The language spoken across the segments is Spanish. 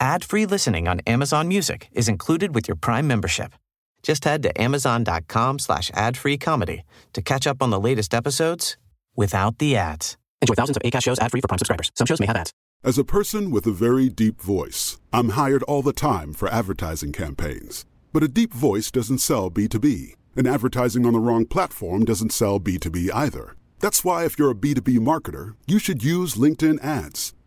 Ad-free listening on Amazon Music is included with your Prime membership. Just head to amazon.com slash ad-free comedy to catch up on the latest episodes without the ads. Enjoy thousands of ACAST shows ad-free for Prime subscribers. Some shows may have ads. As a person with a very deep voice, I'm hired all the time for advertising campaigns. But a deep voice doesn't sell B2B, and advertising on the wrong platform doesn't sell B2B either. That's why if you're a B2B marketer, you should use LinkedIn ads.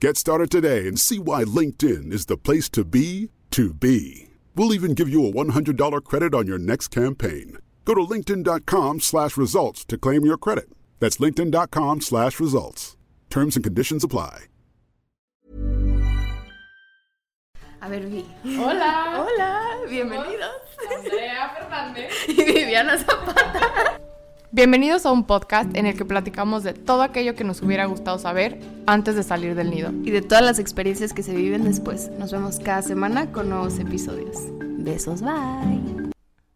Get started today and see why LinkedIn is the place to be to be. We'll even give you a $100 credit on your next campaign. Go to linkedin.com slash results to claim your credit. That's linkedin.com slash results. Terms and conditions apply. A ver, Vi. Hola. Hola, bienvenidos. Andrea Fernández. Y Viviana Zapata. Bienvenidos a un podcast en el que platicamos de todo aquello que nos hubiera gustado saber antes de salir del nido. Y de todas las experiencias que se viven después. Nos vemos cada semana con nuevos episodios. Besos, bye.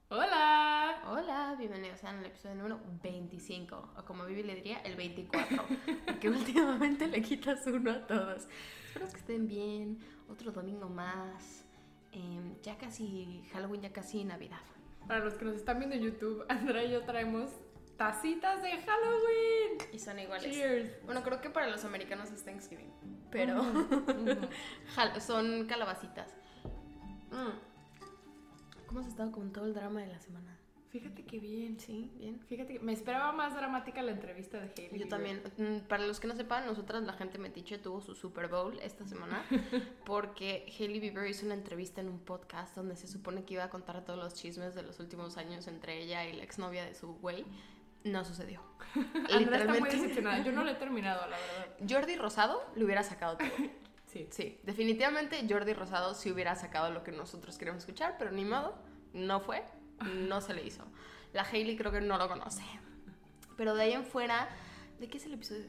Hola. Hola, bienvenidos al episodio número 25. O como Vivi le diría, el 24. Porque últimamente le quitas uno a todos. Espero que estén bien. Otro domingo más. Em, ya casi Halloween, ya casi Navidad. Para los que nos están viendo en YouTube, Andrea y yo traemos tacitas de Halloween. Y son iguales. Cheers. Bueno, creo que para los americanos es Thanksgiving. Pero son calabacitas. Mm. ¿Cómo has estado con todo el drama de la semana? Fíjate que bien. Sí, bien. Fíjate que me esperaba más dramática la entrevista de Hailey. Yo también. Mm, Para los que no sepan, nosotras, la gente metiche, tuvo su Super Bowl esta semana porque Hailey Bieber hizo una entrevista en un podcast donde se supone que iba a contar todos los chismes de los últimos años entre ella y la exnovia de su güey. No sucedió. Andrea está muy decepcionada. Yo no lo he terminado, la verdad. Jordi Rosado le hubiera sacado todo. Sí. Sí, definitivamente Jordi Rosado sí hubiera sacado lo que nosotros queremos escuchar, pero ni modo, no fue, no se le hizo. La Hailey creo que no lo conoce. Pero de ahí en fuera, ¿de qué es el episodio?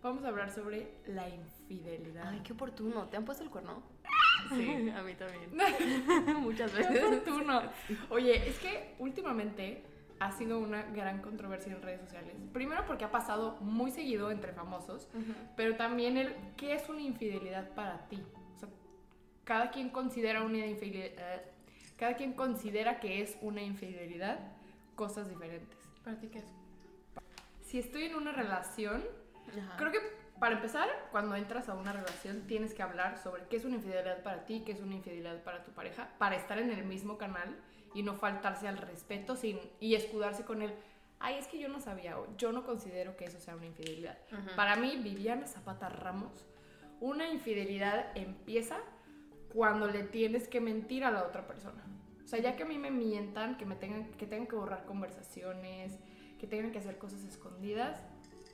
Vamos a hablar sobre la infidelidad. Ay, qué oportuno. ¿Te han puesto el cuerno? Sí. A mí también. Muchas Qué veces. oportuno. Oye, es que últimamente ha sido una gran controversia en redes sociales. Primero porque ha pasado muy seguido entre famosos, pero también el qué es una infidelidad para ti. O sea, cada quien considera una infidelidad, cada quien considera que es una infidelidad cosas diferentes. ¿Para ti qué es? Si estoy en una relación, Ajá. Creo que para empezar, cuando entras a una relación, tienes que hablar sobre qué es una infidelidad para ti, qué es una infidelidad para tu pareja, para estar en el mismo canal y no faltarse al respeto sin, y escudarse con el, ay, es que yo no sabía, o yo no considero que eso sea una infidelidad. Para mí, Viviana Zapata Ramos, una infidelidad empieza cuando le tienes que mentir a la otra persona. O sea, ya que a mí me mientan, que me tengan que, tengan que borrar conversaciones, que tengan que hacer cosas escondidas,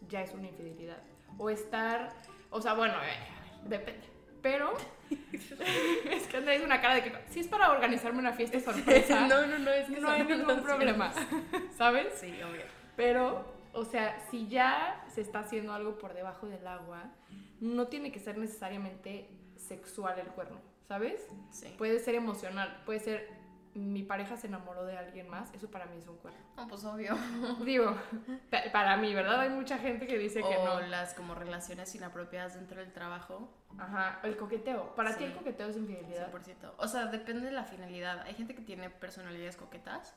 ya es una infidelidad. O estar, o sea, bueno, eh, depende. Pero es que Andrea hizo una cara de que si es para organizarme una fiesta sorpresa, no, no, no, es que no hay ningún problema, ¿sabes? Sí, obvio. Pero, o sea, si ya se está haciendo algo por debajo del agua, no tiene que ser necesariamente sexual el cuerno, ¿sabes? Sí. Puede ser emocional, puede ser mi pareja se enamoró de alguien más, eso para mí es un cuerno. No, pues obvio. Digo, pa- para mí, ¿verdad? Hay mucha gente que dice que no. las como relaciones inapropiadas dentro del trabajo. Ajá, el coqueteo. Para ti el coqueteo es infidelidad. 100%. O sea, depende de la finalidad. Hay gente que tiene personalidades coquetas.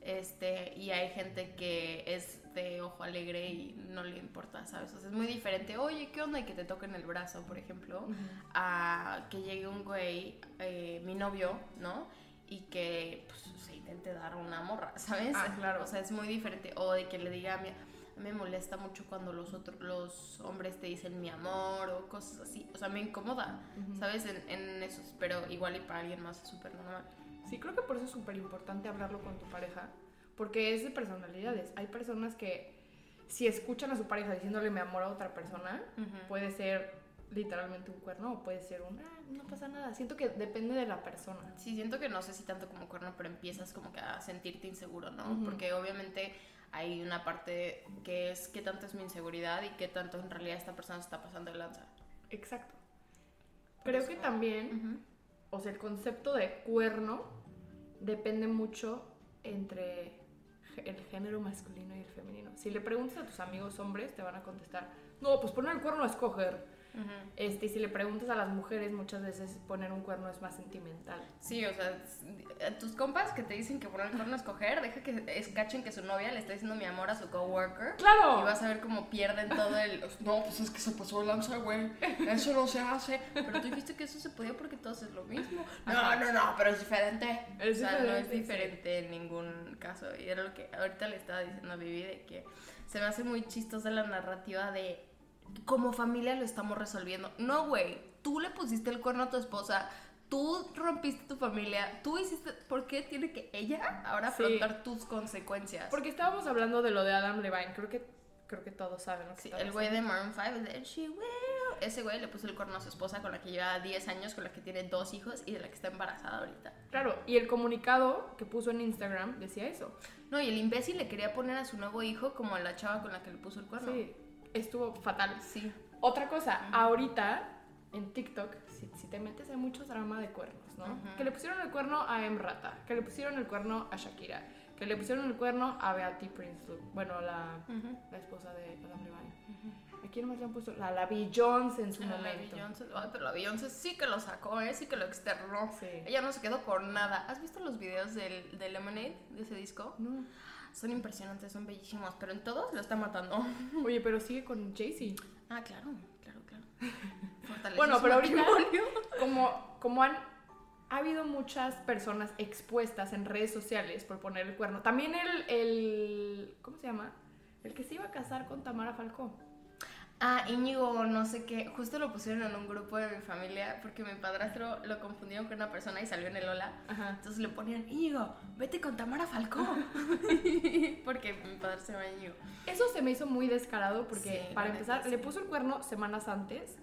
Este, y hay gente que es de ojo alegre y no le importa, ¿sabes? O sea, es muy diferente. Oye, ¿qué onda? Y que te toquen el brazo, por ejemplo, a que llegue un güey, eh, mi novio, ¿no? Y que pues, se te dar una morra, ¿sabes? Ah, claro. O sea, es muy diferente. O de que le diga a mi... me molesta mucho cuando los otros los hombres te dicen mi amor o cosas así. O sea, me incomoda, ¿sabes? En, en esos, pero igual y para alguien más es súper normal. Sí, creo que por eso es súper importante hablarlo con tu pareja, porque es de personalidades. Hay personas que si escuchan a su pareja diciéndole mi amor a otra persona, puede ser literalmente un cuerno o puede ser un, "Ah, no pasa nada. Siento que depende de la persona. Sí, siento que no sé si tanto como cuerno, pero empiezas como que a sentirte inseguro, ¿no? Porque obviamente hay una parte que es qué tanto es mi inseguridad y qué tanto en realidad esta persona está pasando de lanza. Exacto. Por Creo eso- que también, o sea, el concepto de cuerno depende mucho entre el género masculino y el femenino. Si le preguntas a tus amigos hombres, te van a contestar, no, pues poner el cuerno es coger. Ujú. Este, y si le preguntas a las mujeres, muchas veces poner un cuerno es más sentimental. Sí, o sea, tus compas que te dicen que poner el cuerno es coger, deja que escachen que su novia le está diciendo mi amor a su coworker. ¡Claro! Y vas a ver cómo pierden todo el. No, pues es que se pasó de lanza, güey. Eso no se hace. Pero tú dijiste que eso se podía porque todos es lo mismo. No, Ajá. no, no, pero es diferente. Es o sea, no es diferente, sí. diferente en ningún caso. Y era lo que ahorita le estaba diciendo a Vivi de que se me hace muy chistosa la narrativa de como familia lo estamos resolviendo. No, güey. Tú le pusiste el cuerno a tu esposa. Tú rompiste tu familia, tú hiciste, ¿por qué tiene que ella ahora Sí. afrontar tus consecuencias? Porque estábamos hablando de lo de Adam Levine, creo que, creo que todos saben que Sí, está el güey de. Maroon 5, de She Will. Ese güey le puso el cuerno a su esposa con la que lleva 10 años, con la que tiene dos hijos y de la que está embarazada ahorita. Claro, y el comunicado que puso en Instagram decía eso. No, y el imbécil le quería poner a su nuevo hijo como a la chava con la que le puso el cuerno. Sí, estuvo fatal. Sí. Otra cosa, ahorita en TikTok, si, si te metes, hay mucho drama de cuernos, ¿no? Que le pusieron el cuerno a Emrata, que le pusieron el cuerno a Shakira, que le pusieron el cuerno a Beatty Prince, bueno, la, la esposa de Adam Levine. ¿A quién más le han puesto? La, la Beyoncé en su Ah, la momento. Beyoncé, ay, pero la Beyoncé sí que lo sacó, ¿eh? sí que lo externó. Sí. Ella no se quedó con nada. ¿Has visto los videos del, de Lemonade, de ese disco? No. Son impresionantes, son bellísimos, pero en todos lo está matando. Oye, pero sigue con Jay-Z. Ah, claro, claro, claro. Bueno, pero ahorita, como, como han ha habido muchas personas expuestas en redes sociales por poner el cuerno. También el, el ¿cómo se llama? El que se iba a casar con Tamara Falcó. Ah, Íñigo, no sé qué, justo lo pusieron en un grupo de mi familia porque mi padrastro lo confundieron con una persona y salió en el Ola. Ajá. Entonces le ponían, Íñigo, vete con Tamara Falcó. porque mi padre se llama Íñigo. Eso se me hizo muy descarado porque Sí, para empezar sí. le puso el cuerno semanas antes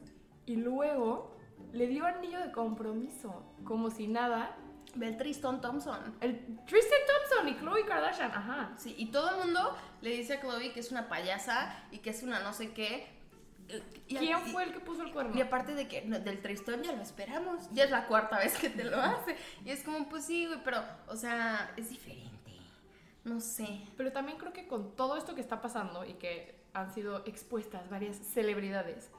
y luego le dio anillo de compromiso, como si nada. Ve el Tristón Thompson. El Tristan Thompson y Khloe Kardashian, ajá. Sí, y todo el mundo le dice a Chloe que es una payasa y que es una no sé qué. Y- ¿Quién y- fue el que puso el cuerno? Y aparte de que no, del Tristón ya lo esperamos, ya es la cuarta vez que te lo hace. Y es como, pues sí, güey, pero, o sea, es diferente. No sé. Pero también creo que con todo esto que está pasando y que han sido expuestas varias celebridades,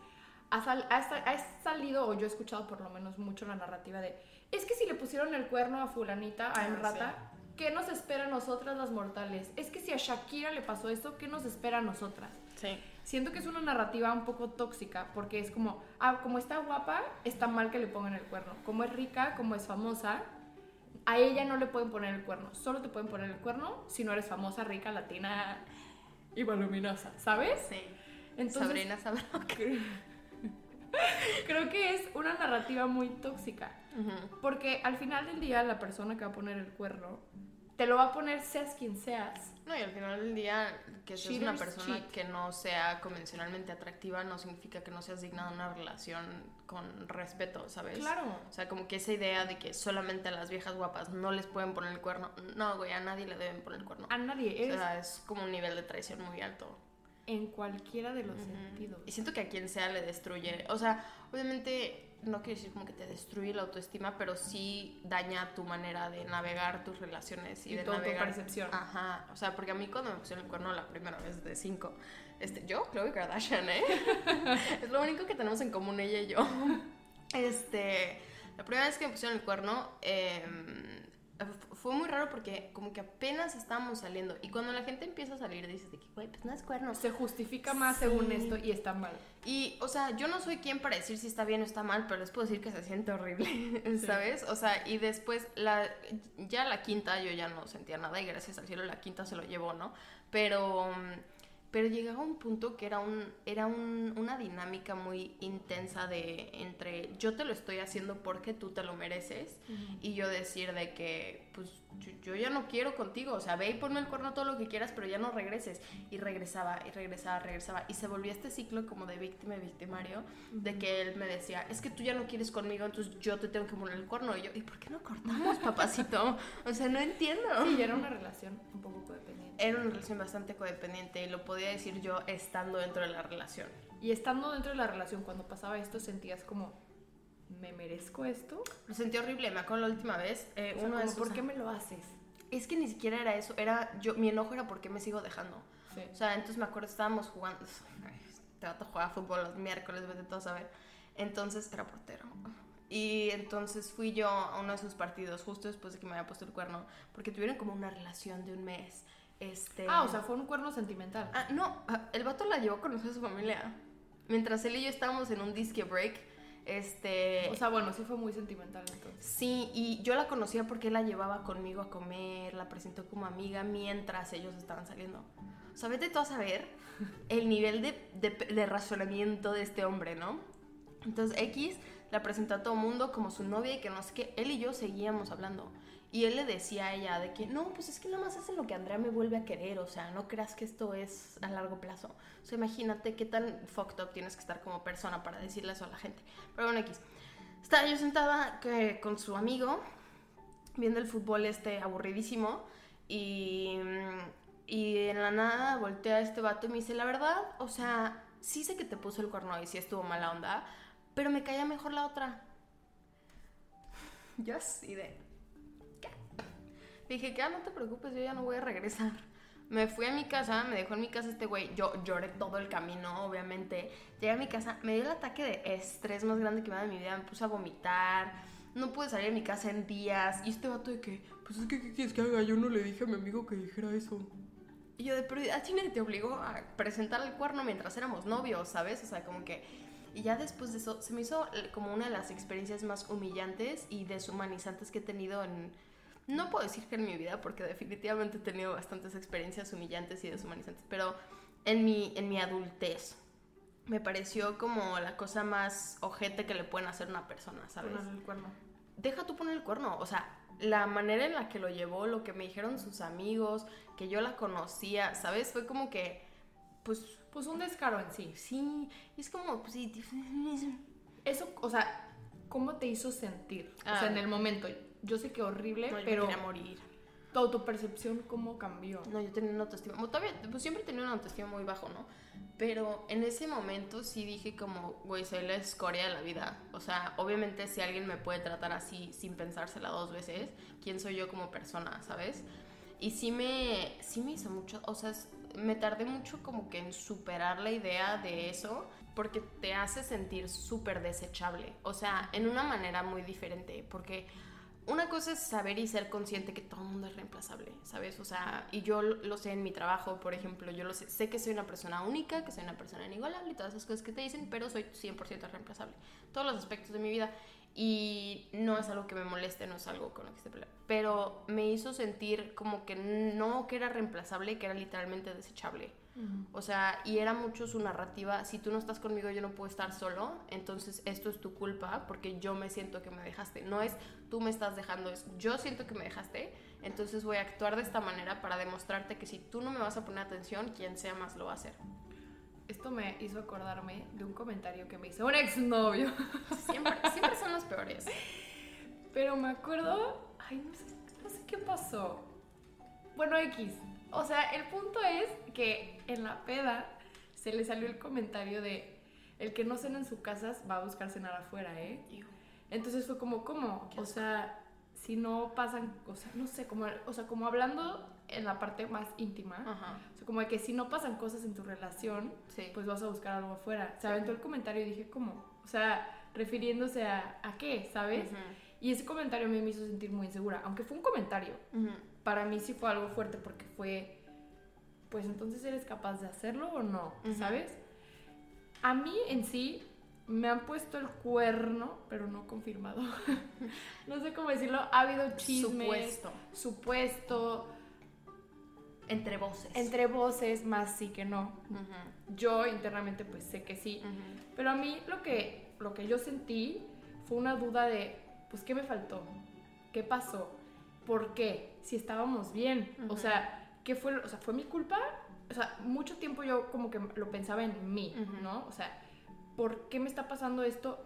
ha, sal- ha ha salido, o yo he escuchado por lo menos mucho la narrativa de, es que si le pusieron el cuerno a fulanita, a Ah, Emrata, ¿qué nos espera a nosotras las mortales? Es que si a Shakira le pasó eso, ¿qué nos espera a nosotras? Sí. Siento que es una narrativa un poco tóxica, porque es como, ah, como está guapa, está mal que le pongan el cuerno. Como es rica, como es famosa, a ella no le pueden poner el cuerno. Solo te pueden poner el cuerno si no eres famosa, rica, latina y voluminosa, ¿sabes? Sí. Entonces, Sabrina sabrá. creo que es una narrativa muy tóxica. Porque al final del día, la persona que va a poner el cuerno te lo va a poner seas quien seas. No, y al final del día, que seas una persona cheat. que no sea convencionalmente atractiva no significa que no seas digna de una relación con respeto, ¿sabes? Claro. O sea, como que esa idea de que solamente a las viejas guapas no les pueden poner el cuerno. No, güey, a nadie le deben poner el cuerno. A nadie, O sea, es como un nivel de traición muy alto. En cualquiera de los sentidos. Y siento que a quien sea le destruye. O sea, obviamente no quiero decir como que te destruye la autoestima, pero sí daña tu manera de navegar tus relaciones y, Y de toda tu navegar. percepción. Ajá. O sea, porque a mí cuando me pusieron el cuerno la primera vez de cinco, este, yo, Chloe Kardashian, ¿eh? es lo único que tenemos en común ella y yo. Este, la primera vez que me pusieron el cuerno, eh, fue muy raro porque como que apenas estábamos saliendo. Y cuando la gente empieza a salir, dices de que, güey, pues no es cuerno. Se justifica más Sí. según esto y está mal. Y, o sea, yo no soy quien para decir si está bien o está mal, pero les puedo decir que se siente horrible, ¿sabes? O sea, y después, la, ya la quinta yo ya no sentía nada y gracias al cielo la quinta se lo llevó, ¿no? Pero, mm, pero llegaba un punto que era, un, era un- una dinámica muy intensa de entre yo te lo estoy haciendo porque tú te lo mereces y yo decir de que, pues, yo, yo ya no quiero contigo, o sea, ve y ponme el cuerno todo lo que quieras, pero ya no regreses. Y regresaba, y regresaba, regresaba. Y se volvió este ciclo como de víctima y victimario, de que él me decía, es que tú ya no quieres conmigo, entonces yo te tengo que poner el cuerno. Y yo, ¿y por qué no cortamos, papacito? O sea, no entiendo. Sí, era una relación un poco codependiente. Era una relación bastante codependiente y lo podía decir yo estando dentro de la relación. Y estando dentro de la relación, cuando pasaba esto, sentías como, ¿me merezco esto? Lo sentí horrible, me acuerdo la última vez, eh, O sea, uno de como, esos- ¿Por qué me lo haces? Es que ni siquiera era eso, era yo, mi enojo era porque me sigo dejando. Sí. O sea, entonces me acuerdo, estábamos jugando. Te vas a jugar fútbol los miércoles, vete todo a saber. Entonces era portero. Y entonces fui yo a uno de sus partidos justo después de que me había puesto el cuerno, porque tuvieron como una relación de un mes. Este... Ah, o sea, fue un cuerno sentimental. Ah, no, ah, el vato la llevó a conocer a su familia. Mientras él y yo estábamos en un disque break, este... O sea, bueno, sí fue muy sentimental entonces. Sí, y yo la conocía porque él la llevaba conmigo a comer, la presentó como amiga mientras ellos estaban saliendo. O sea, vete tú a saber el nivel de, de, de razonamiento de este hombre, ¿no? Entonces X la presentó a todo mundo como su novia y que no sé qué. Él y yo seguíamos hablando. Y él le decía a ella de que, no, pues es que nada más hacen lo que Andrea me vuelve a querer. O sea, no creas que esto es a largo plazo. O sea, imagínate qué tan fucked up tienes que estar como persona para decirle eso a la gente. Pero bueno, X. Estaba yo sentada que, con su amigo, viendo el fútbol este aburridísimo. Y, y en la nada voltea a este vato y me dice, la verdad, o sea, sí sé que te puso el cuerno y sí estuvo mala onda, pero me caía mejor la otra. Yo así de... Dije que ah, no te preocupes, yo ya no voy a regresar. Me fui a mi casa, me dejó en mi casa este güey. Yo lloré todo el camino, obviamente. Llegué a mi casa, me dio el ataque de estrés más grande que me ha dado en mi vida. Me puse a vomitar. No pude salir de mi casa en días. Y este vato de que, pues es que, ¿qué quieres que haga? Yo no le dije a mi amigo que dijera eso. Y yo de, pero a nadie te obligó a presentar el cuerno mientras éramos novios, ¿sabes? O sea, como que... Y ya después de eso, se me hizo como una de las experiencias más humillantes y deshumanizantes que he tenido en... No puedo decir que en mi vida, porque definitivamente he tenido bastantes experiencias humillantes y deshumanizantes, pero en mi, en mi adultez me pareció como la cosa más ojete que le pueden hacer a una persona, ¿sabes? Ponerle el cuerno. deja tú poner el cuerno. O sea, la manera en la que lo llevó, lo que me dijeron sus amigos, que yo la conocía, ¿sabes? Fue como que, pues, Pues un descaro en sí. sí, es como, pues, sí, Eso, o sea, ¿cómo te hizo sentir? O Ah. sea, en el momento. Yo sé que horrible, no, yo pero me morir. tu autopercepción, ¿cómo cambió? No, yo tenía una autoestima, todavía, pues siempre tenido una autoestima muy bajo, ¿no? Pero en ese momento sí dije como, güey, soy la escoria de la vida. O sea, obviamente si alguien me puede tratar así sin pensársela dos veces, ¿quién soy yo como persona, sabes? Y sí me, sí me hizo mucho, o sea, me tardé mucho como que en superar la idea de eso, porque te hace sentir súper desechable. O sea, en una manera muy diferente, porque una cosa es saber y ser consciente que todo el mundo es reemplazable, ¿sabes? O sea, y yo lo sé en mi trabajo, por ejemplo, yo lo sé, sé que soy una persona única, que soy una persona inigualable y todas esas cosas que te dicen, pero soy 100% reemplazable. Todos los aspectos de mi vida. Y no es algo que me moleste, no es algo con lo que esté peleando. Pero me hizo sentir como que no que era reemplazable, que era literalmente desechable. O sea, y era mucho su narrativa, si tú no estás conmigo yo no puedo estar solo, entonces esto es tu culpa porque yo me siento que me dejaste. No es tú me estás dejando, es yo siento que me dejaste, entonces voy a actuar de esta manera para demostrarte que si tú no me vas a poner atención, quien sea más lo va a hacer. Esto me hizo acordarme de un comentario que me hizo un exnovio. Siempre, siempre son los peores. Pero me acuerdo. Ay, no sé, no sé qué pasó. Bueno, X. O sea, el punto es que en la peda se le salió el comentario de. El que no cena en su casa va a buscar cenar afuera, ¿eh? Entonces fue como, ¿cómo? O sea, si no pasan, o sea, no sé, como, o sea, como hablando en la parte más íntima, Ajá. o sea, como de que si no pasan cosas en tu relación, Sí. pues vas a buscar algo afuera. Se aventó el comentario y dije, ¿cómo? O sea, refiriéndose a, ¿a qué? ¿Sabes? Y ese comentario a mí me hizo sentir muy insegura, aunque fue un comentario. Para mí sí fue algo fuerte porque fue, pues entonces eres capaz de hacerlo o no, ¿sabes? A mí en sí me han puesto el cuerno, pero no confirmado. no sé cómo decirlo. Ha habido chismes. Supuesto. Supuesto. Entre voces. Entre voces, más sí que no. Yo internamente pues sé que sí. Pero a mí lo que, lo que yo sentí fue una duda de, pues, ¿qué me faltó? ¿Qué pasó? ¿Por qué? Si estábamos bien. O sea, ¿qué fue? O sea, ¿fue mi culpa? O sea, mucho tiempo yo como que lo pensaba en mí, ¿no? O sea, ¿por qué me está pasando esto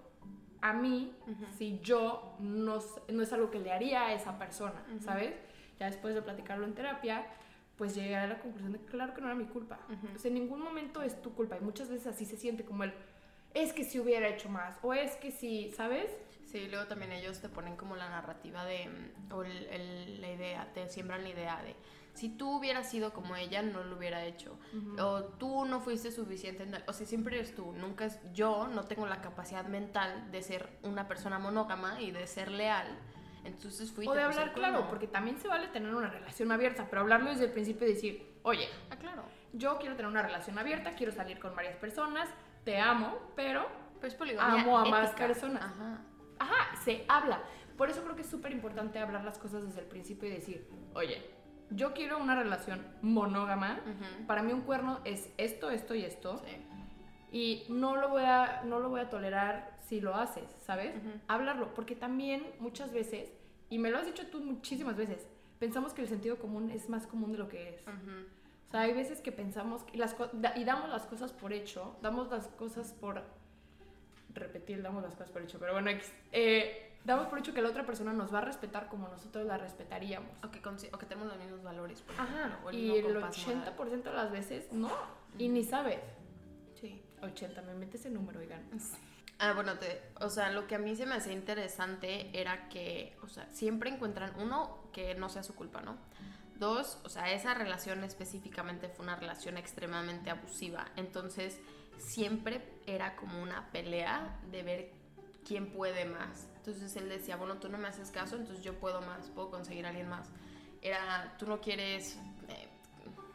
a mí si yo no, no, es algo que le haría a esa persona, ¿sabes? Ya después de platicarlo en terapia, pues llegué a la conclusión de que claro que no era mi culpa. O sea, en ningún momento es tu culpa y muchas veces así se siente como el, es que si hubiera hecho más o es que si, ¿sabes? Sí, luego también ellos te ponen como la narrativa de, o la idea, te siembran la idea de, si tú hubieras sido como ella, no lo hubiera hecho. O tú no fuiste suficiente. O sea, siempre eres tú. Nunca es. Yo no tengo la capacidad mental de ser una persona monógama y de ser leal. Entonces fui. O de hablar claro, porque también se vale tener una relación abierta, pero hablarlo desde el principio y decir, oye, ah, claro. Yo quiero tener una relación abierta, quiero salir con varias personas, te amo, pero. Pues amo a más personas. Ajá. Ajá, se habla. Por eso creo que es súper importante hablar las cosas desde el principio y decir, oye, yo quiero una relación monógama. Para mí un cuerno es esto, esto y esto. Y no lo, voy a, no lo voy a tolerar si lo haces, ¿sabes? Hablarlo, porque también muchas veces, y me lo has dicho tú muchísimas veces, pensamos que el sentido común es más común de lo que es. O sea, hay veces que pensamos y, las, y damos las cosas por hecho, damos las cosas por... Repetir, damos las cosas por hecho, pero bueno, eh, damos por hecho que la otra persona nos va a respetar como nosotros la respetaríamos. O que, o que tenemos los mismos valores. Ajá, y el 80% de las veces no, y ni sabes. Sí. 80, me metes ese número, oigan. Ah, bueno, te, o sea, lo que a mí se me hacía interesante era que, o sea, siempre encuentran, uno, que no sea su culpa, ¿no? Dos, o sea, esa relación específicamente fue una relación extremadamente abusiva. Entonces, siempre era como una pelea de ver quién puede más. Entonces él decía, bueno, tú no me haces caso, entonces yo puedo más, puedo conseguir a alguien más. Era, tú no quieres, eh,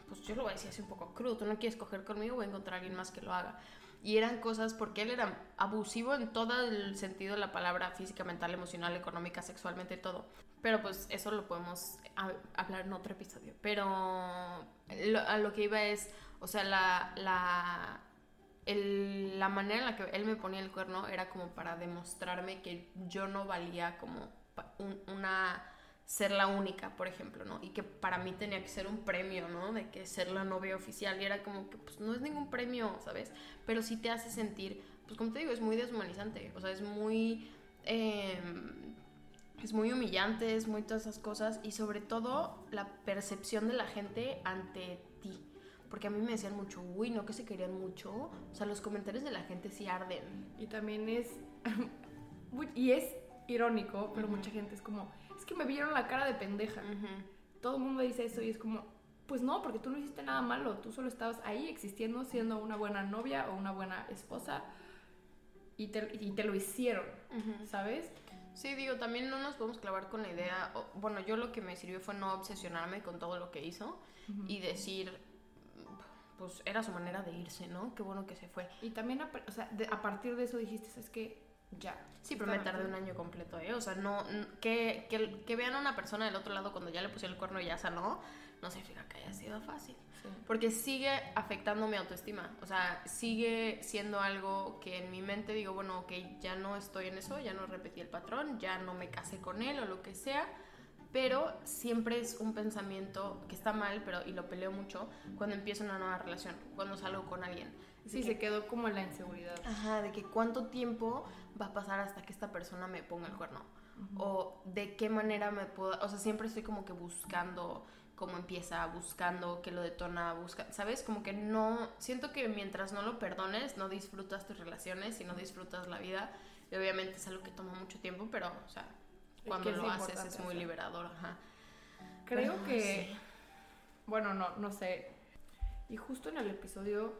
pues yo lo voy a decir así un poco crudo, tú no quieres coger conmigo, voy a encontrar a alguien más que lo haga. Y eran cosas, porque él era abusivo en todo el sentido de la palabra física, mental, emocional, económica, sexualmente, todo. Pero pues eso lo podemos hablar en otro episodio. Pero a lo que iba es, o sea, la, la la manera en la que él me ponía el cuerno era como para demostrarme que yo no valía como una ser la única, por ejemplo, ¿no? Y que para mí tenía que ser un premio, ¿no? De que ser la novia oficial y era como que pues no es ningún premio, ¿sabes? Pero sí te hace sentir, pues como te digo, es muy deshumanizante, o sea, es muy... Em, es muy humillante, es muy todas esas cosas y sobre todo la percepción de la gente ante ti porque a mí me decían mucho, uy, no que se querían mucho. O sea, los comentarios de la gente sí arden. Y también es. y es irónico, pero mucha gente es como, es que me vieron la cara de pendeja. Todo el mundo dice eso y es como, pues no, porque tú no hiciste nada malo. Tú solo estabas ahí existiendo, siendo una buena novia o una buena esposa. Y te, y te lo hicieron, ¿sabes? Sí, digo, también no nos podemos clavar con la idea. bueno, yo lo que me sirvió fue no obsesionarme con todo lo que hizo y decir, pues era su manera de irse, ¿no? Qué bueno que se fue. Y también, a, o sea, a partir de eso dijiste, es que ya. Sí, pero me tardé un año completo, ¿eh? O sea, no, que, que, que, vean a una persona del otro lado cuando ya le pusieron el cuerno y ya sanó, no significa que haya sido fácil. Porque sigue afectando mi autoestima. O sea, sigue siendo algo que en mi mente digo, bueno, ok, ya no estoy en eso, ya no repetí el patrón, ya no me casé con él o lo que sea pero siempre es un pensamiento que está mal, pero y lo peleo mucho cuando empiezo una nueva relación, cuando salgo con alguien. Sí, se quedó como la inseguridad. Ajá, de que cuánto tiempo va a pasar hasta que esta persona me ponga el cuerno. O de qué manera me puedo... O sea, siempre estoy como que buscando cómo empieza, buscando qué lo detona, busca, ¿sabes? Como que no... Siento que mientras no lo perdones, no disfrutas tus relaciones y no disfrutas la vida. Y obviamente es algo que toma mucho tiempo, pero, o sea, cuando lo haces es muy liberador, ajá. Creo que, bueno, no, no sé. Y justo en el episodio,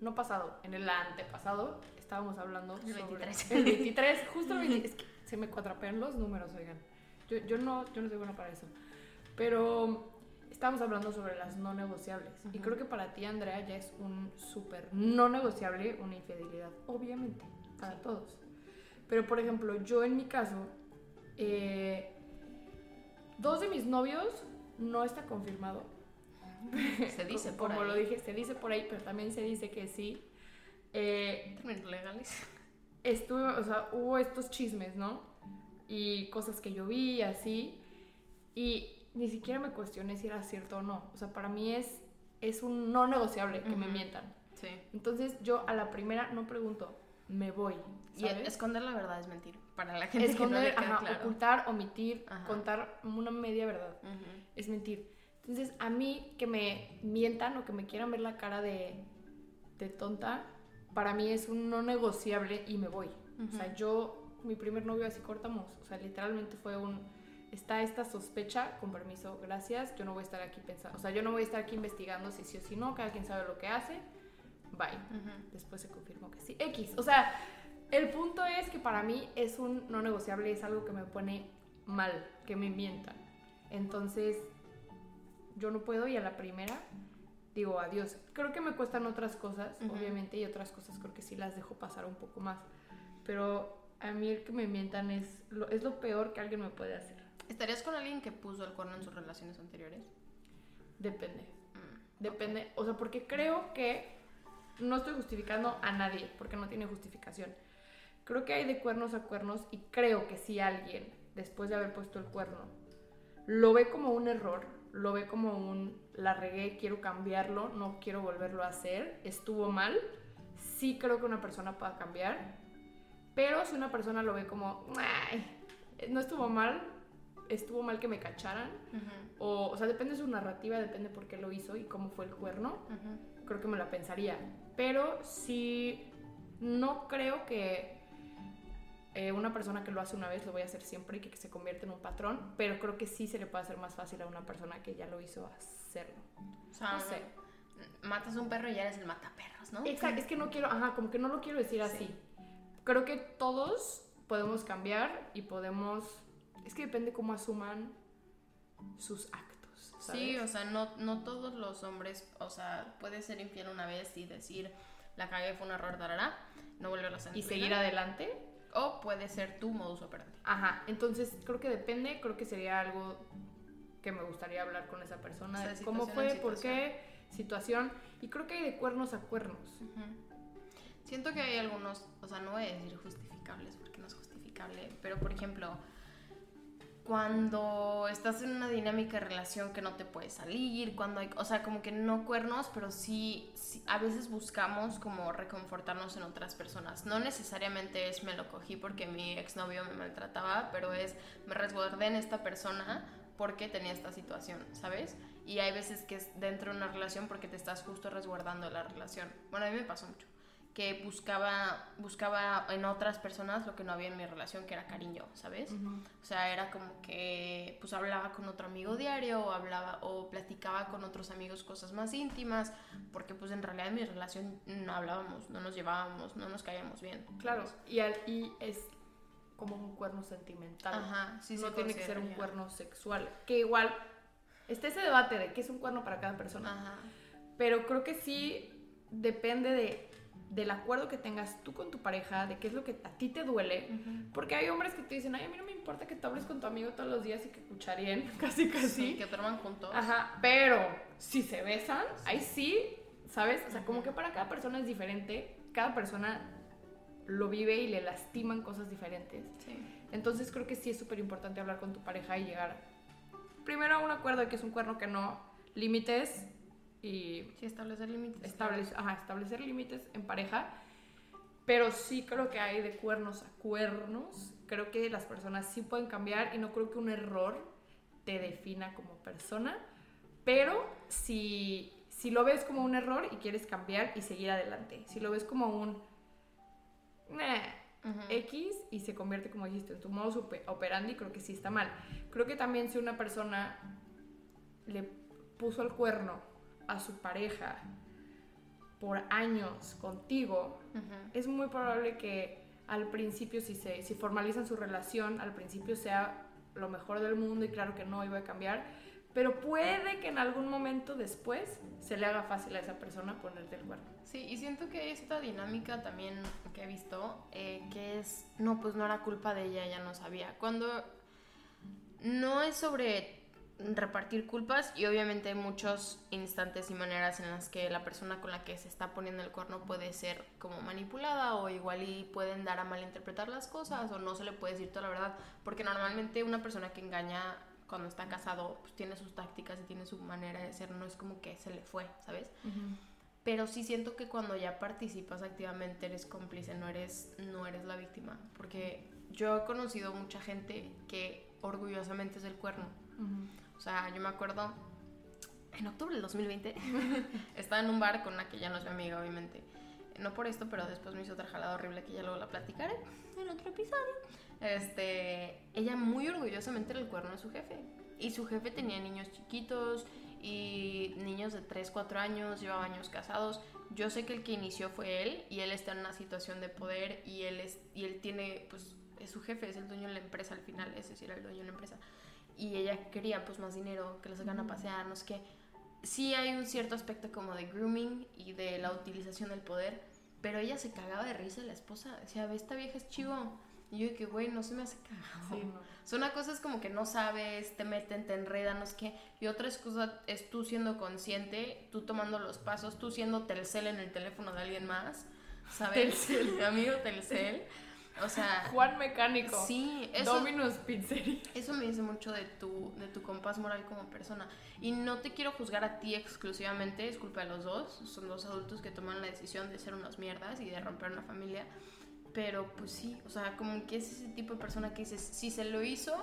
no pasado, en el antepasado, estábamos hablando el 23. El 23, justo el 23. se me cuatrapean los números, oigan. Yo, yo, no, yo no soy bueno para eso. Pero estamos hablando sobre las no negociables. Y creo que para ti, Andrea, ya es un súper no negociable una infidelidad. Obviamente, para todos. Pero, por ejemplo, yo en mi caso, eh, dos de mis novios no está confirmado. Se dice por Como ahí. lo dije, se dice por ahí, pero también se dice que sí. Eh, legales. estuve, o sea, hubo estos chismes, ¿no? Y cosas que yo vi así. Y ni siquiera me cuestioné si era cierto o no. O sea, para mí es, es un no negociable que me Ujú. mientan. Sí. Entonces yo a la primera no pregunto, me voy. Y ¿sabes? esconder la verdad es mentir. Para la gente Esconder, que no le ajá, claro. ocultar, omitir, Ajá. contar una media verdad. Ujú. Es mentir. Entonces, a mí que me mientan o que me quieran ver la cara de, de tonta, para mí es un no negociable y me voy. O sea, yo, mi primer novio así cortamos. O sea, literalmente fue un, está esta sospecha, con permiso, gracias, yo no voy a estar aquí pensando, o sea, yo no voy a estar aquí investigando si sí o si no, cada quien sabe lo que hace, bye. Después se confirmó que sí. X, o sea, el punto es que para mí es un no negociable, es algo que me pone mal, que me mientan. Entonces, yo no puedo y a la primera digo adiós. Creo que me cuestan otras cosas, obviamente, y otras cosas creo que sí las dejo pasar un poco más. Pero a mí el que me mientan es lo, es lo peor que alguien me puede hacer. ¿Estarías con alguien que puso el cuerno en sus relaciones anteriores? Depende. Mm. Depende, o sea, porque creo que no estoy justificando a nadie, porque no tiene justificación. Creo que hay de cuernos a cuernos y creo que si alguien, después de haber puesto el cuerno, lo ve como un error, lo ve como un la regué, quiero cambiarlo, no quiero volverlo a hacer, estuvo mal, sí creo que una persona pueda cambiar, pero si una persona lo ve como, "Ay, no estuvo mal, estuvo mal que me cacharan, o, o sea, depende de su narrativa, depende por qué lo hizo y cómo fue el cuerno. Creo que me la pensaría. Pero sí, no creo que eh, una persona que lo hace una vez lo vaya a hacer siempre y que, se convierta en un patrón. Pero creo que sí se le puede hacer más fácil a una persona que ya lo hizo hacerlo. O sea, No sé. matas un perro y ya eres el mataperros, ¿no? Exacto, es que no quiero, ajá, como que no lo quiero decir así. Creo que todos podemos cambiar y podemos. Es que depende cómo asuman sus actos. Sí, o sea, no, no todos los hombres, o sea, puedes ser infiel una vez y decir, la cagué, fue un error, tarará, no volver a hacer y seguir adelante. O puede ser tu modus operandi. Ajá, entonces creo que depende, creo que sería algo que me gustaría hablar con esa persona. O sea, de ¿Cómo fue? ¿Por qué? Situación. Y creo que hay de cuernos a cuernos. Siento que hay algunos, o sea, no voy a decir justificables porque no es justificable, pero por ejemplo, cuando estás en una dinámica de relación que no te puedes salir, cuando hay, o sea, como que no cuernos, pero sí, sí, a veces buscamos como reconfortarnos en otras personas. No necesariamente es me lo cogí porque mi exnovio me maltrataba, pero es me resguardé en esta persona porque tenía esta situación, ¿sabes? Y hay veces que es dentro de una relación porque te estás justo resguardando la relación. Bueno, a mí me pasó mucho que buscaba, buscaba en otras personas lo que no había en mi relación, que era cariño, ¿sabes? O sea, era como que pues hablaba con otro amigo diario o hablaba o platicaba con otros amigos cosas más íntimas, porque pues en realidad en mi relación no hablábamos, no nos llevábamos, no nos caíamos bien. Claro, y, al- y es como un cuerno sentimental. Ajá, sí no tiene que ser un cuerno sexual. Que igual está ese debate de qué es un cuerno para cada persona. Ajá. Pero creo que sí depende de, del acuerdo que tengas tú con tu pareja, de qué es lo que a ti te duele. Porque hay hombres que te dicen, ay, a mí no me importa que te hables con tu amigo todos los días y que cucharien, casi casi. Sí, que duerman juntos. Ajá, pero si se besan, ahí sí, ¿sabes? O sea, como que para cada persona es diferente, cada persona lo vive y le lastiman cosas diferentes. Sí. Entonces creo que sí es súper importante hablar con tu pareja y llegar primero a un acuerdo de que es un cuerno que no, límites y Sí, establecer límites. establecer, ajá, establecer límites en pareja. Pero sí creo que hay de cuernos a cuernos. Creo que las personas sí pueden cambiar y no creo que un error te defina como persona. Pero si, si lo ves como un error y quieres cambiar y seguir adelante, si lo ves como un. X y se convierte, como dijiste, en tu modus ope- operandi, creo que sí está mal. Creo que también si una persona le puso el cuerno a su pareja por años contigo, es muy probable que al principio, si, se, si formalizan su relación, al principio sea lo mejor del mundo y claro que no iba a cambiar, pero puede que en algún momento después se le haga fácil a esa persona ponerte el cuerno. Sí, y siento que esta dinámica también que he visto, eh, que es, no, pues no era culpa de ella, ella no sabía. Cuando no es sobre repartir culpas y obviamente hay muchos instantes y maneras en las que la persona con la que se está poniendo el cuerno puede ser como manipulada o igual y pueden dar a malinterpretar las cosas o no se le puede decir toda la verdad porque normalmente una persona que engaña cuando está casado pues tiene sus tácticas y tiene su manera de ser, no es como que se le fue, ¿sabes? Pero sí siento que cuando ya participas activamente eres cómplice, no eres, no eres la víctima. Porque yo he conocido mucha gente que orgullosamente es el cuerno. O sea, yo me acuerdo, en octubre del 2020, estaba en un bar con una que ya no es mi amiga, obviamente. No por esto, pero después me hizo otra jalada horrible que ya luego la platicaré en otro episodio. Este, ella muy orgullosamente el cuerno de su jefe. Y su jefe tenía niños chiquitos y niños de 3, 4 años, llevaba años casados. Yo sé que el que inició fue él y él está en una situación de poder y él, es, y él tiene, pues, es su jefe, es el dueño de la empresa al final, es decir, el dueño de la empresa y ella quería pues más dinero, que los sacan a pasear, no sé qué. Sí hay un cierto aspecto como de grooming y de la utilización del poder, pero ella se cagaba de risa la esposa, decía, ve, esta vieja es chivo. Y yo que, güey, no se me hace cagado. Sí, no. Son una cosa es como que no sabes, te meten, te enredan, no sé qué. Y otra cosa es tú siendo consciente, tú tomando los pasos, tú siendo Telcel en el teléfono de alguien más, ¿sabes? Telcel. Mi amigo Telcel. O sea. Juan Mecánico. Sí, eso. Dominus Pizzeria. Eso me dice mucho de tu, de tu compás moral como persona. Y no te quiero juzgar a ti exclusivamente, es culpa de los dos. Son dos adultos que toman la decisión de ser unas mierdas y de romper una familia. Pero pues sí, o sea, como que es ese tipo de persona que dices, si se lo hizo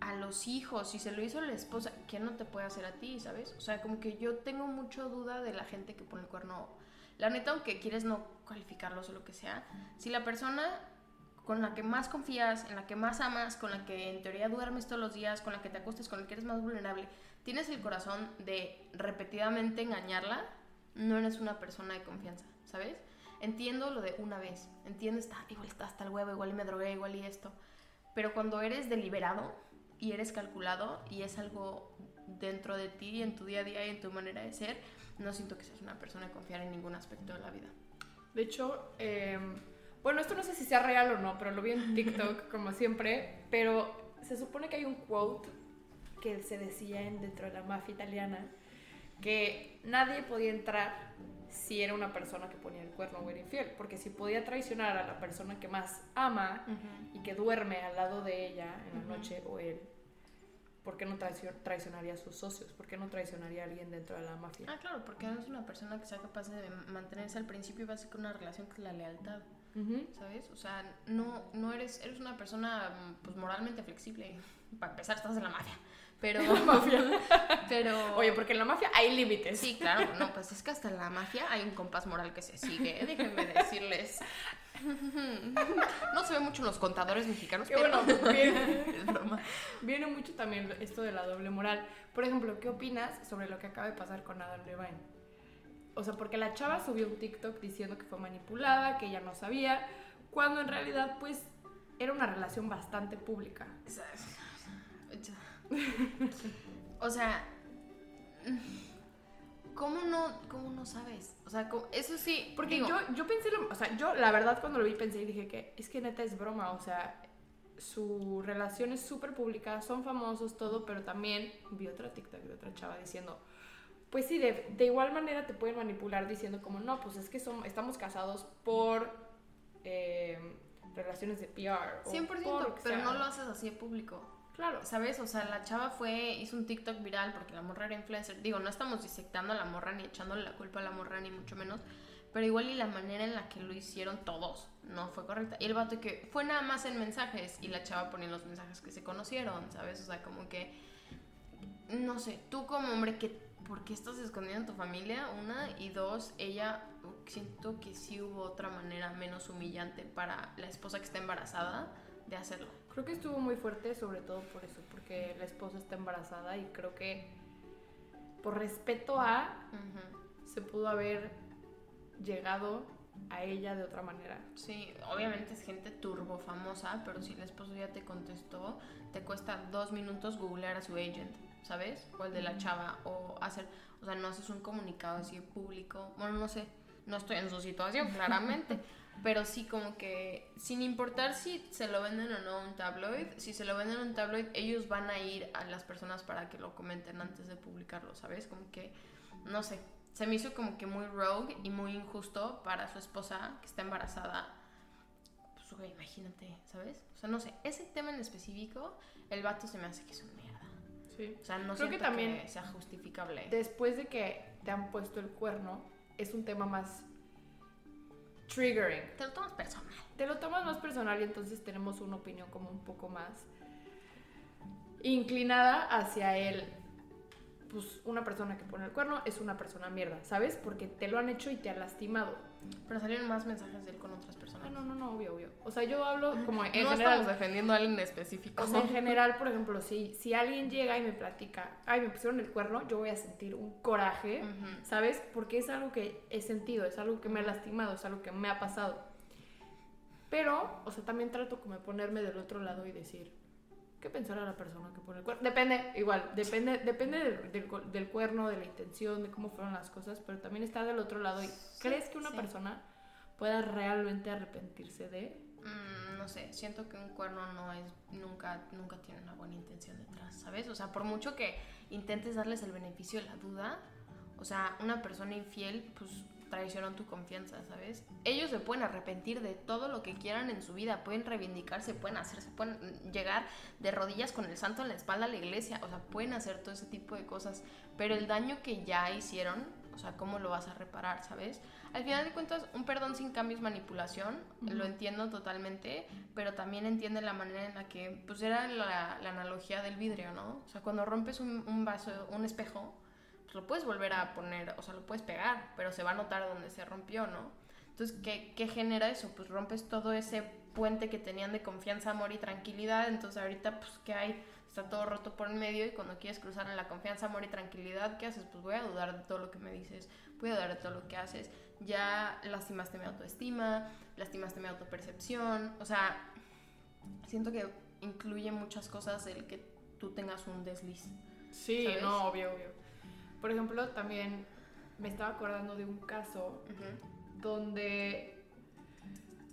a los hijos, si se lo hizo a la esposa, ¿qué no te puede hacer a ti, sabes? O sea, como que yo tengo mucha duda de la gente que pone el cuerno. La neta, aunque quieres no cualificarlos o lo que sea, si la persona con la que más confías, en la que más amas, con la que en teoría duermes todos los días, con la que te acuestas, con la que eres más vulnerable, tienes el corazón de repetidamente engañarla, no eres una persona de confianza, ¿sabes? Entiendo lo de una vez, entiendo, está, igual está hasta el huevo, igual y me drogué, igual y esto, pero cuando eres deliberado y eres calculado y es algo dentro de ti, en tu día a día y en tu manera de ser, no siento que seas una persona de confiar en ningún aspecto de la vida. De hecho, eh bueno, esto no sé si sea real o no, pero lo vi en TikTok como siempre. Pero se supone que hay un quote que se decía en, dentro de la mafia italiana que nadie podía entrar si era una persona que ponía el cuerno o era infiel, porque si podía traicionar a la persona que más ama y que duerme al lado de ella en la noche o él, ¿por qué no traicionaría a sus socios? ¿Por qué no traicionaría a alguien dentro de la mafia? Ah, claro, porque no es una persona que sea capaz de mantenerse al principio ser una relación que es la lealtad. ¿Sabes? O sea, no, no eres, eres una persona pues moralmente flexible. Para empezar, estás en la mafia. Pero, mafia. pero... Oye, porque en la mafia hay límites. Sí, claro. No, pues es que hasta en la mafia hay un compás moral que se sigue. Déjenme decirles. No se ve mucho en los contadores mexicanos, pero bueno, viene, viene mucho también esto de la doble moral. Por ejemplo, ¿qué opinas sobre lo que acaba de pasar con Adam Levine? O sea, porque la chava subió un TikTok diciendo que fue manipulada, que ella no sabía, cuando en realidad, pues, era una relación bastante pública. O sea, ¿cómo no, cómo no sabes? O sea, eso sí. Porque yo, yo pensé, o sea, yo la verdad cuando lo vi pensé y dije que es que neta es broma, o sea, su relación es súper pública, son famosos, todo, pero también vi otra TikTok de otra chava diciendo pues sí, de, igual manera te pueden manipular diciendo como, no, pues es que somos, estamos casados por eh, relaciones de PR. 100%, pero no lo haces así de público. Claro. ¿Sabes? O sea, la chava fue, hizo un TikTok viral porque la morra era influencer. Digo, no estamos disectando a la morra ni echándole la culpa a la morra ni mucho menos. Pero igual y la manera en la que lo hicieron todos no fue correcta. Y el vato que fue nada más en mensajes y la chava ponía los mensajes que se conocieron, ¿sabes? O sea, como que, no sé, tú como hombre que ¿por qué estás escondiendo a tu familia? Una, y dos, ella, siento que sí hubo otra manera menos humillante para la esposa que está embarazada de hacerlo. Creo que estuvo muy fuerte, sobre todo por eso, porque la esposa está embarazada y creo que por respeto a, se pudo haber llegado a ella de otra manera. Sí, obviamente es gente turbo famosa, pero si el esposo ya te contestó, te cuesta dos minutos googlear a su agent, ¿sabes? O el de la chava, o hacer, o sea, no haces un comunicado así público. Bueno, no sé, no estoy en su situación, claramente. pero sí como que, sin importar si se lo venden o no a un tabloid, si se lo venden a un tabloid, ellos van a ir a las personas para que lo comenten antes de publicarlo, ¿sabes? Como que, no sé, se me hizo como que muy rogue y muy injusto para su esposa que está embarazada. Pues, güey, imagínate, ¿sabes? O sea, no sé, ese tema en específico, el vato se me hace que es mierda. Sí. O sea, no Creo siento que también que sea justificable. después de que te han puesto el cuerno, es un tema más triggering. Te lo tomas personal. Te lo tomas más personal y entonces tenemos una opinión como un poco más inclinada hacia él. Pues una persona que pone el cuerno es una persona mierda, ¿sabes? Porque te lo han hecho y te han lastimado. Pero salieron más mensajes de él con otras Ah, personas. no, no, no, obvio, obvio. O sea, yo hablo como en no general. estamos defendiendo a alguien en específico. O sea, en general, por ejemplo, si, si alguien llega y me platica, ay, me pusieron el cuerno, yo voy a sentir un coraje. ¿sabes? Porque es algo que he sentido, es algo que me ha lastimado, es algo que me ha pasado. Pero, o sea, también trato como de ponerme del otro lado y decir, ¿qué pensará la persona que pone el cuerno? Depende, igual, depende, depende del, del cu- del cuerno, de la intención, de cómo fueron las cosas, pero también está del otro lado y ¿crees que una sí. persona pueda realmente arrepentirse de? Mm, no sé, siento que un cuerno no es, nunca, nunca tiene una buena intención detrás, ¿sabes? O sea, por mucho que intentes darles el beneficio de la duda, o sea, una persona infiel, pues traicionó tu confianza, ¿sabes? Ellos se pueden arrepentir de todo lo que quieran en su vida, pueden reivindicarse, pueden hacerse, pueden llegar de rodillas con el santo en la espalda a la iglesia, o sea, pueden hacer todo ese tipo de cosas, pero el daño que ya hicieron, o sea, ¿cómo lo vas a reparar, ¿sabes? Al final de cuentas, un perdón sin cambio es manipulación, lo entiendo totalmente, pero también entiende la manera en la que, pues era la, la analogía del vidrio, ¿no? O sea, cuando rompes un, un vaso, un espejo, lo puedes volver a poner, o sea, lo puedes pegar, pero se va a notar donde se rompió, ¿no? Entonces, ¿qué, qué genera eso? Pues rompes todo ese puente que tenían de confianza, amor y tranquilidad, entonces ahorita, pues, ¿qué hay? Está todo roto por el medio y cuando quieres cruzar en la confianza, amor y tranquilidad, ¿qué haces? Pues voy a dudar de todo lo que me dices, voy a dudar de todo lo que haces. Ya lastimaste mi autoestima, lastimaste mi autopercepción, o sea, siento que incluye muchas cosas el que tú tengas un desliz. Sí, ¿Sabes? no, obvio, obvio. Por ejemplo, también me estaba acordando de un caso donde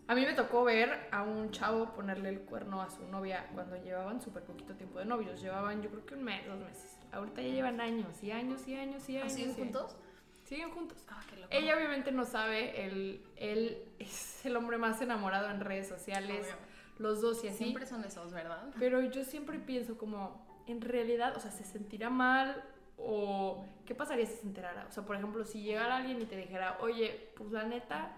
a mí me tocó ver a un chavo ponerle el cuerno a su novia cuando llevaban súper poquito tiempo de novios. Llevaban yo creo que un mes, dos meses. Ahorita ya llevan años y años y años y años. ¿Siguen juntos? Siguen juntos. Ah, qué loco. Ella obviamente no sabe, él, él es el hombre más enamorado en redes sociales, Obvio. los dos y así. Siempre son esos, ¿verdad? Pero yo siempre pienso como, en realidad, o sea, ¿se sentirá mal? ¿O qué pasaría si se enterara? O sea, por ejemplo, si llegara alguien y te dijera, oye, pues la neta,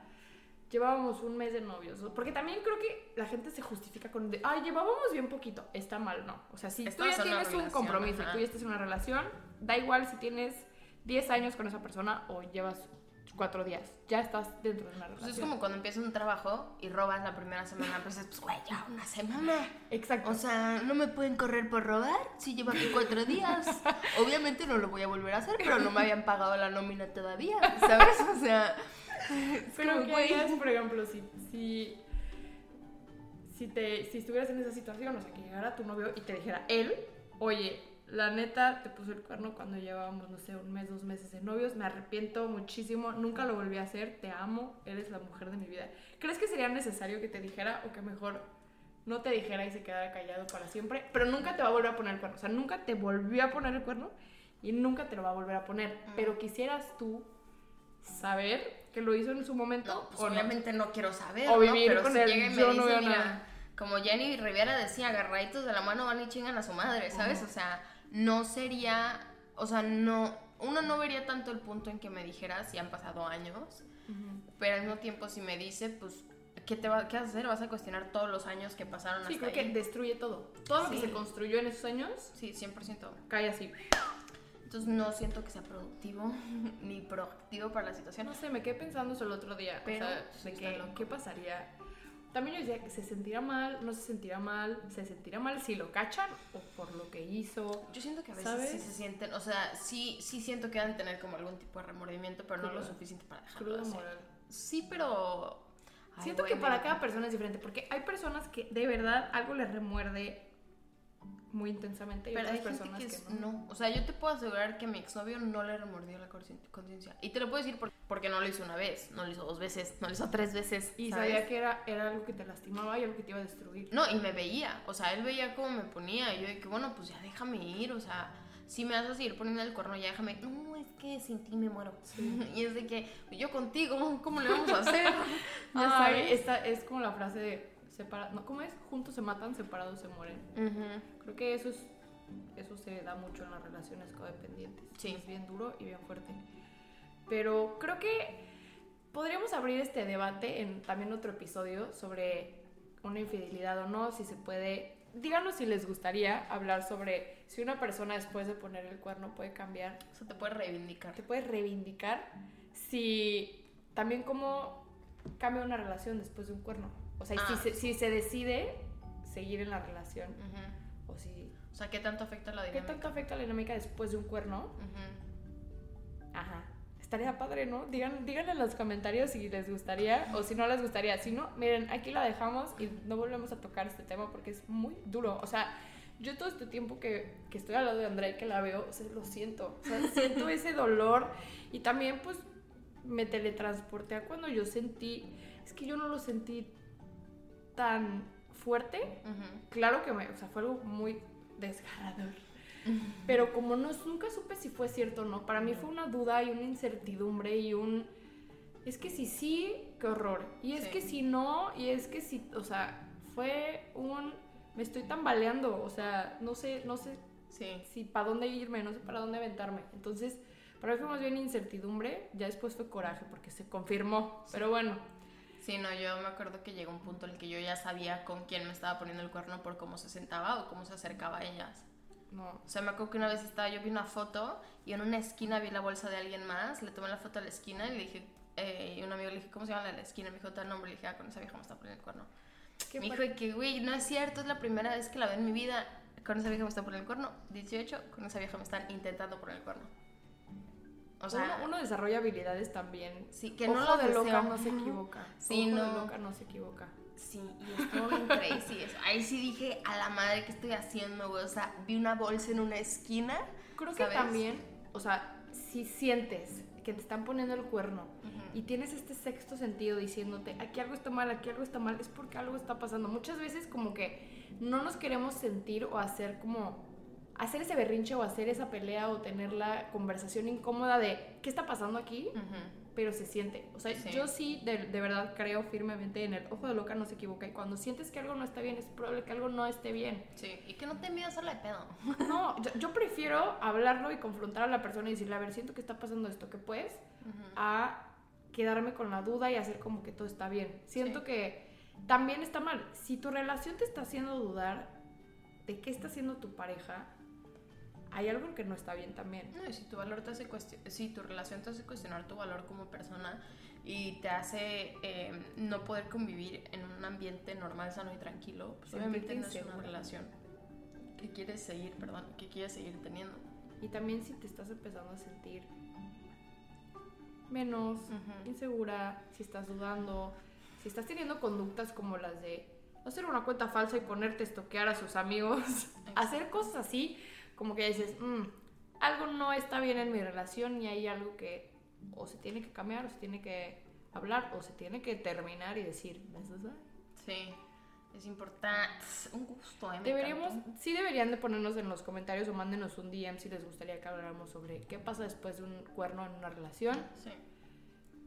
llevábamos un mes de novios. Porque también creo que la gente se justifica con, de, ay, llevábamos bien poquito. Está mal, ¿no? O sea, si tú ya tienes un compromiso y tú ya estás en una relación, da igual si tienes 10 años con esa persona o llevas cuatro días. Ya estás dentro de una relación. Pues es como cuando empiezas un trabajo y robas la primera semana, pues es, pues, güey, ya una semana. Exacto. O sea, no me pueden correr por robar si llevo aquí cuatro días. Obviamente no lo voy a volver a hacer, pero no me habían pagado la nómina todavía, ¿sabes? O sea, Pero ¿qué harías, por ejemplo, si, si, si, te, si estuvieras en esa situación? O sea, que llegara tu novio y te dijera él, oye, la neta, te puso el cuerno cuando llevábamos, no sé, un mes, dos meses de novios, me arrepiento muchísimo, nunca lo volví a hacer, te amo, eres la mujer de mi vida. ¿Crees que sería necesario que te dijera o que mejor no te dijera y se quedara callado para siempre? Pero nunca te va a volver a poner el cuerno, o sea, nunca te volvió a poner el cuerno y nunca te lo va a volver a poner. Pero quisieras tú saber que lo hizo en su momento no, pues o no? obviamente no quiero saber, O ¿no? vivir Pero con si él, llega y me yo dice, no veo mira, nada. como Jenny Rivera decía, agarraditos de la mano van y chingan a su madre, ¿sabes? O sea, no sería, o sea, no, uno no vería tanto el punto en que me dijera si han pasado años, pero al mismo tiempo si me dice, pues, ¿qué, te va, ¿qué vas a hacer? ¿Vas a cuestionar todos los años que pasaron Sí, hasta creo ahí? que destruye todo. Todo lo que se construyó en esos años Sí, 100%. cae así. Entonces no siento que sea productivo ni proactivo para la situación. No sé, me quedé pensando eso el otro día. Pero, o sea, de que, loco. ¿qué pasaría? También yo decía que se sentirá mal, no se sentirá mal, se sentirá mal si lo cachan o por lo que hizo. Yo siento que a veces ¿Sabes? sí se sienten, o sea, sí, sí siento que van a tener como algún tipo de remordimiento, pero no lo suficiente para dejarlo de moral. Sí, pero. Ay, Siento que para cada persona es diferente, porque hay personas que de verdad algo les remuerde muy intensamente y Pero hay otras gente personas que, no. no. O sea, yo te puedo asegurar que a mi exnovio no le remordió la conciencia. Y te lo puedo decir por- porque no lo hizo una vez, no lo hizo dos veces, no lo hizo tres veces. Y ¿sabes? sabía que era, era algo que te lastimaba y algo que te iba a destruir. No, y me veía. O sea, él veía cómo me ponía. Y yo de que, bueno, pues ya déjame ir. O sea, si me vas a seguir poniendo el cuerno, ya déjame. No, es que sin ti me muero. y es de que yo contigo, ¿cómo le vamos a hacer? ya sabes. esta es como la frase de no, ¿cómo es? Juntos se matan, separados se mueren. Ujú. Creo que eso es eso se da mucho en las relaciones codependientes. Sí. Es bien duro y bien fuerte. Pero creo que podríamos abrir este debate en también otro episodio sobre una infidelidad o no, si se puede. Díganos si les gustaría hablar sobre si una persona después de poner el cuerno puede cambiar, O sea, te puedes reivindicar. te puede reivindicar, si también cómo cambia una relación después de un cuerno. O sea, si, Ah. se, si se decide seguir en la relación o si O sea, ¿qué tanto afecta la ¿Qué dinámica? tanto afecta la dinámica después de un cuerno? Ajá. Estaría padre, ¿no? Digan, díganle en los comentarios si les gustaría o si no les gustaría. Si no, miren, aquí la dejamos y no volvemos a tocar este tema porque es muy duro. O sea, yo todo este tiempo que, que estoy al lado de Andrea y que la veo, o sea, lo siento. O sea, siento ese dolor y también pues me teletransporté a cuando yo sentí, es que yo no lo sentí tan fuerte, claro que me, o sea, fue algo muy desgarrador. Pero como no, nunca supe si fue cierto o no, para mí fue una duda y una incertidumbre y un... Es que si sí, qué horror. Y es Sí. que si no, y es que si, o sea, fue un... Me estoy tambaleando, o sea, no sé, no sé Sí. si para dónde irme, no sé para dónde aventarme. Entonces, para mí fue más bien incertidumbre, ya después fue coraje porque se confirmó. Pero bueno, Sí, no, yo me acuerdo que llegó un punto en el que yo ya sabía con quién me estaba poniendo el cuerno por cómo se sentaba o cómo se acercaba a ellas. no. O sea, me acuerdo que una vez estaba, yo vi una foto y en una esquina vi la bolsa de alguien más, le tomé la foto a la esquina y le dije, eh, y un amigo le dije, ¿cómo se llama la de la esquina? Me dijo tal nombre, le dije, ah, con esa vieja me está poniendo el cuerno. ¿Qué Me dijo que, güey, no es cierto, es la primera vez que la veo en mi vida, con esa vieja me está poniendo el cuerno. 18, con esa vieja me están intentando poner el cuerno. O sea, uno, uno desarrolla habilidades también. sí, que Ojo no lo de loca no se equivoca. Sí, Ojo no. de loca no se equivoca. Sí, y estuvo bien crazy eso. Ahí sí dije, a la madre, ¿qué estoy haciendo, güey? O sea, vi una bolsa en una esquina. Creo que también, o sea, si sientes que te están poniendo el cuerno y tienes este sexto sentido diciéndote, aquí algo está mal, aquí algo está mal, es porque algo está pasando. Muchas veces como que no nos queremos sentir o hacer como hacer ese berrinche o hacer esa pelea o tener la conversación incómoda de qué está pasando aquí, pero se siente. O sea, Sí. yo sí de, de verdad creo firmemente en el ojo de loca no se equivoca y cuando sientes que algo no está bien es probable que algo no esté bien. Sí, y que no te envíes hacerla de pedo. No, yo, yo prefiero hablarlo y confrontar a la persona y decirle, a ver, siento que está pasando esto, ¿qué puedes? A quedarme con la duda y hacer como que todo está bien. Siento Sí. que también está mal. Si tu relación te está haciendo dudar de qué está haciendo tu pareja, hay algo que no está bien también. No, y si tu valor te hace si tu relación te hace cuestionar tu valor como persona y te hace eh, no poder convivir en un ambiente normal, sano y tranquilo, pues obviamente no es una relación que quieres seguir, perdón, que quieres seguir teniendo. Y también si te estás empezando a sentir menos Ujú. insegura, si estás dudando, si estás teniendo conductas como las de hacer una cuenta falsa y ponerte a estoquear a sus amigos, hacer cosas así, como que dices, "Mm, algo no está bien en mi relación y hay algo que o se tiene que cambiar o se tiene que hablar o se tiene que terminar y decir. Sí, es importante. Un gusto, ¿eh? Me Deberíamos, encantó. sí deberían de ponernos en los comentarios o mándenos un DM si les gustaría que habláramos sobre qué pasa después de un cuerno en una relación. Sí.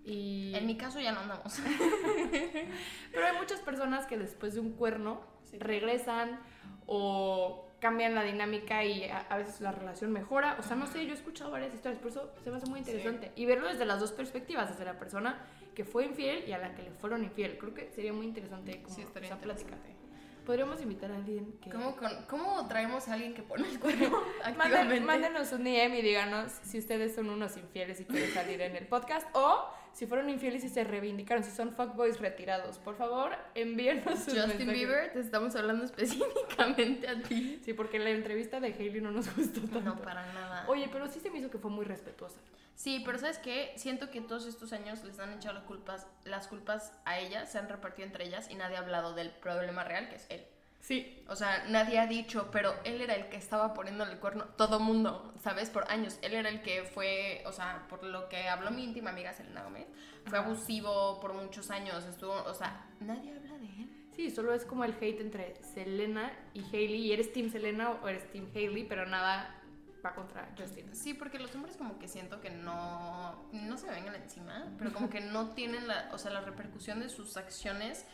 Y... En mi caso ya no andamos. Pero hay muchas personas que después de un cuerno Sí. regresan o cambian la dinámica y a, a veces la relación mejora. O sea, no sé, yo he escuchado varias historias, por eso se me hace muy interesante. Y verlo desde las dos perspectivas, desde la persona que fue infiel y a la que le fueron infiel. Creo que sería muy interesante como Sí, estaría esa plática. interesante. Podríamos invitar a alguien que... ¿Cómo, con- ¿Cómo traemos a alguien que pone el cuerno activamente? mándenos un DM y díganos si ustedes son unos infieles y quieren salir en el podcast o si fueron infieles y se reivindicaron, si son fuckboys retirados, por favor, envíenos sus Justin mensajes. Bieber, te estamos hablando específicamente a ti. Sí, porque la entrevista de Hailey no nos gustó tanto. No, para nada. Oye, pero sí se me hizo que fue muy respetuosa. Sí, pero ¿sabes qué? Siento que todos estos años les han echado las culpas, las culpas a ella, se han repartido entre ellas y nadie ha hablado del problema real, que es él. Sí. O sea, nadie ha dicho, pero él era el que estaba poniéndole el cuerno. Todo mundo, ¿sabes? Por años. Él era el que fue, o sea, por lo que habló mi íntima amiga Selena Gómez, fue Ajá. abusivo por muchos años. Estuvo, o sea, nadie habla de él. Sí, solo es como el hate entre Selena y Hailey. Y eres Team Selena o eres Team Hailey, pero nada va contra Justin. Sí, porque los hombres como que siento que no, no se vengan encima, pero como que no tienen la, o sea, la repercusión de sus acciones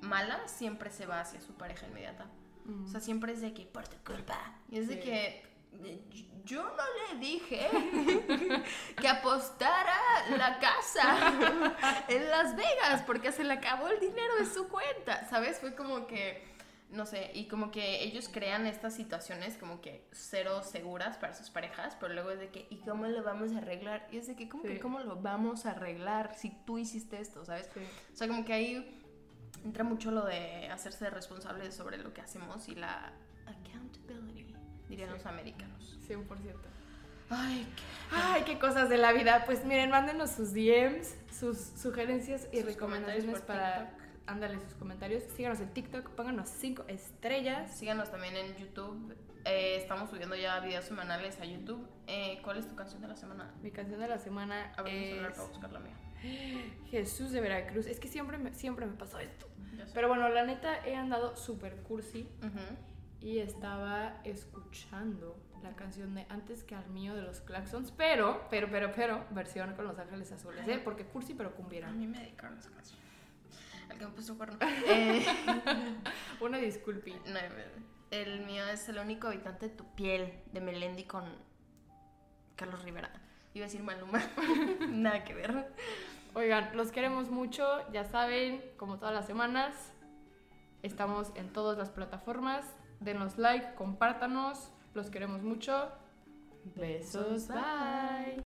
malas siempre se va hacia su pareja inmediata. O sea, siempre es de que por tu culpa. Y es de que eh, yo no le dije que apostara la casa en Las Vegas porque se le acabó el dinero de su cuenta, ¿sabes? Fue como que, no sé, y como que ellos crean estas situaciones como que cero seguras para sus parejas, pero luego es de que, ¿y cómo lo vamos a arreglar? Y es de que, ¿cómo Sí. que cómo lo vamos a arreglar si tú hiciste esto, ¿sabes? Sí. O sea, como que ahí entra mucho lo de hacerse responsable sobre lo que hacemos y la accountability, dirían Sí. los americanos. 100%. Ay, Ay, qué cosas de la vida. Pues miren, mándenos sus DMs, sus sugerencias y Sus recomendaciones para... Ándale sus comentarios. Síganos en TikTok, pónganos 5 estrellas. Síganos también en YouTube. Eh, estamos subiendo ya videos semanales a YouTube. Eh, ¿Cuál es tu canción de la semana? Mi canción de la semana mi celular es para buscar la mía. Jesús de Veracruz. Es que siempre me, siempre me pasó esto. Pero bueno, la neta he andado súper cursi y estaba escuchando la canción de Antes que al mío de los Claxons, pero, pero, pero, pero, versión con Los Ángeles Azules, ¿eh? Porque cursi pero A cumbiera. mí me dedicaron esa canción. El que me puso cuerno. Eh, Una disculpi. no, el mío es El único habitante de tu piel, de Melendi con Carlos Rivera. Iba a decir Maluma. Nada que ver. Oigan, los queremos mucho, ya saben, como todas las semanas, estamos en todas las plataformas. Denos like, compártanos, los queremos mucho. Besos, bye.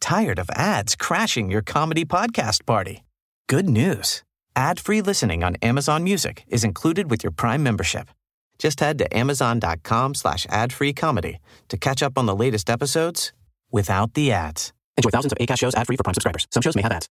Tired of ads crashing your comedy podcast party? Good news. Ad-free listening on Amazon Music is included with your Prime membership. Just head to amazon.com slash ad-free comedy to catch up on the latest episodes without the ads. Enjoy thousands of ACAST shows ad-free for Prime subscribers. Some shows may have ads.